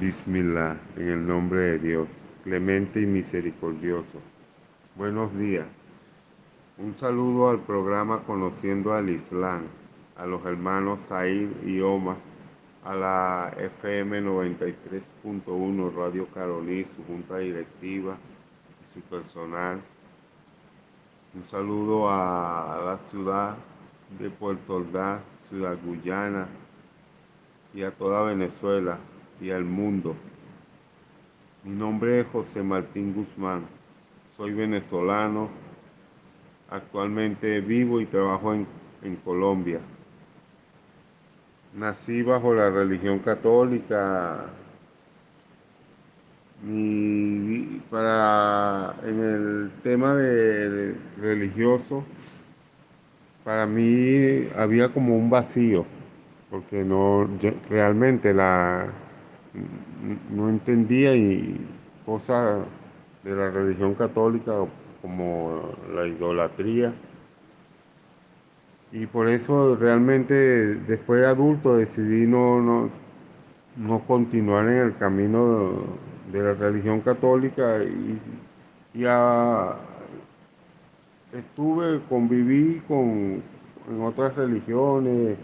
Bismillah, en el nombre de Dios, clemente y misericordioso. Buenos días. Un saludo al programa Conociendo al Islam, a los hermanos Said y Oma, a la FM 93.1 Radio Carolí, su junta directiva y su personal. Un saludo a la ciudad de Puerto Ordaz, Ciudad Guyana y a toda Venezuela y al mundo. Mi nombre es José Martín Guzmán. Soy venezolano. Actualmente vivo y trabajo en, en Colombia. Nací bajo la religión católica. Mi, para en el tema de, de religioso, para mí había como un vacío, porque no realmente la no entendía y cosas de la religión católica como la idolatría. Y por eso realmente después de adulto decidí no, no, no continuar en el camino de, la religión católica y, y a, estuve, conviví con en otras religiones,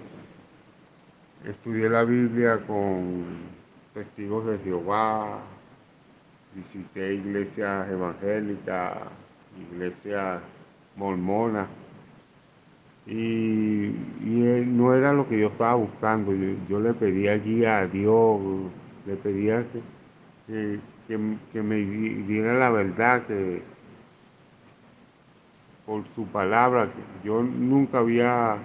estudié la Biblia con testigos de Jehová, visité iglesias evangélicas, iglesias mormonas, y, y, no era lo que yo estaba buscando. Yo, le pedía guía a Dios, le pedía que, que, que me diera la verdad, que por su palabra, yo nunca había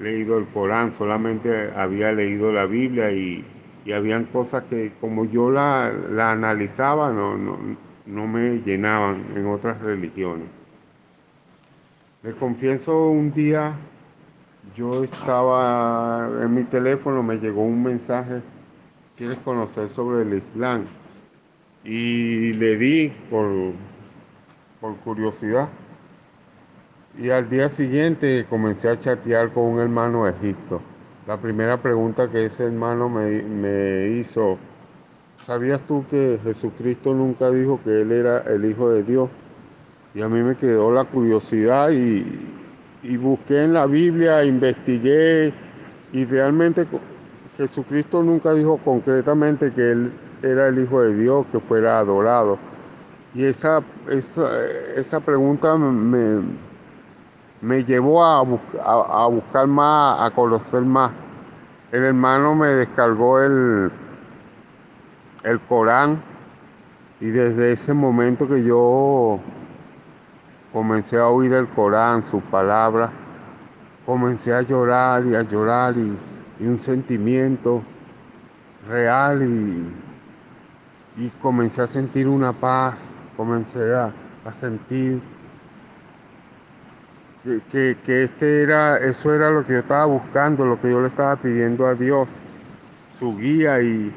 leído el Corán, solamente había leído la Biblia y, y habían cosas que como yo la, la analizaba no, no, no, me llenaban en otras religiones. Les confieso un día, yo estaba en mi teléfono, me llegó un mensaje, ¿quieres conocer sobre el Islam? Y le di por, por curiosidad. Y al día siguiente comencé a chatear con un hermano de Egipto. La primera pregunta que ese hermano me, me, hizo, ¿sabías tú que Jesucristo nunca dijo que Él era el Hijo de Dios? Y a mí me quedó la curiosidad y, y busqué en la Biblia, investigué y realmente Jesucristo nunca dijo concretamente que Él era el Hijo de Dios, que fuera adorado. Y esa, esa, esa pregunta me, me llevó a, a, buscar más, a conocer más. El hermano me descargó el, el Corán y desde ese momento que yo comencé a oír el Corán, sus palabras, comencé a llorar y a llorar y, y un sentimiento real y, y, comencé a sentir una paz, comencé a, a sentir que, que, este era, eso era lo que yo estaba buscando, lo que yo le estaba pidiendo a Dios, su guía y,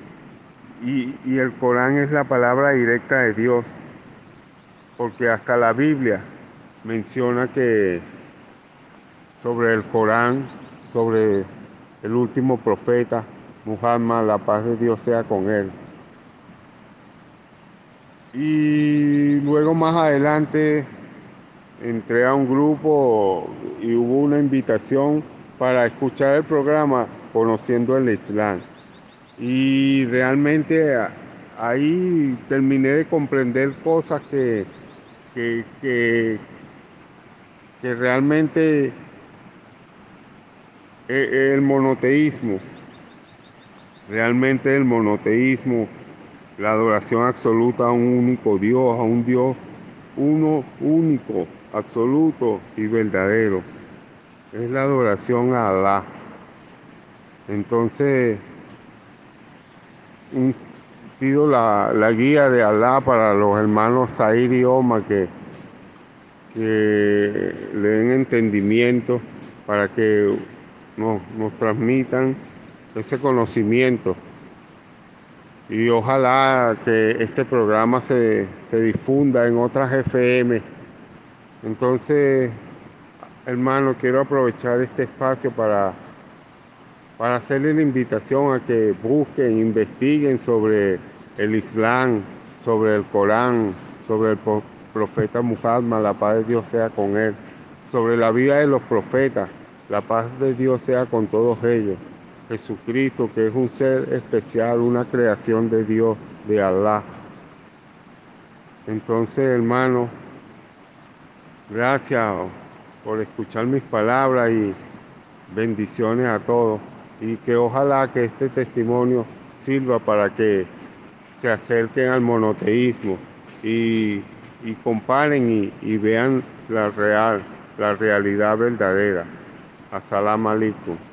y el Corán es la palabra directa de Dios, porque hasta la Biblia menciona que sobre el Corán, sobre el último profeta, Muhammad, la paz de Dios sea con él. Y luego más adelante entré a un grupo y hubo una invitación para escuchar el programa Conociendo el Islam. Y realmente ahí terminé de comprender cosas que, que, que, que realmente el monoteísmo, realmente el monoteísmo, la adoración absoluta a un único Dios, a un Dios uno único, absoluto y verdadero. Es la adoración a Alá. Entonces, pido la, la, guía de Alá para los hermanos Zair y Oma que, que le den entendimiento para que nos, nos transmitan ese conocimiento. Y ojalá que este programa se, se difunda en otras FM. Entonces, hermano, quiero aprovechar este espacio para para hacerle la invitación a que busquen, investiguen sobre el Islam, sobre el Corán, sobre el profeta Muhammad, la paz de Dios sea con él, sobre la vida de los profetas, la paz de Dios sea con todos ellos. Jesucristo, que es un ser especial, una creación de Dios, de Allah. Entonces, hermano, gracias por escuchar mis palabras y bendiciones a todos. Y que ojalá que este testimonio sirva para que se acerquen al monoteísmo y, comparen y, y, vean la real, la realidad verdadera. Assalam alaikum.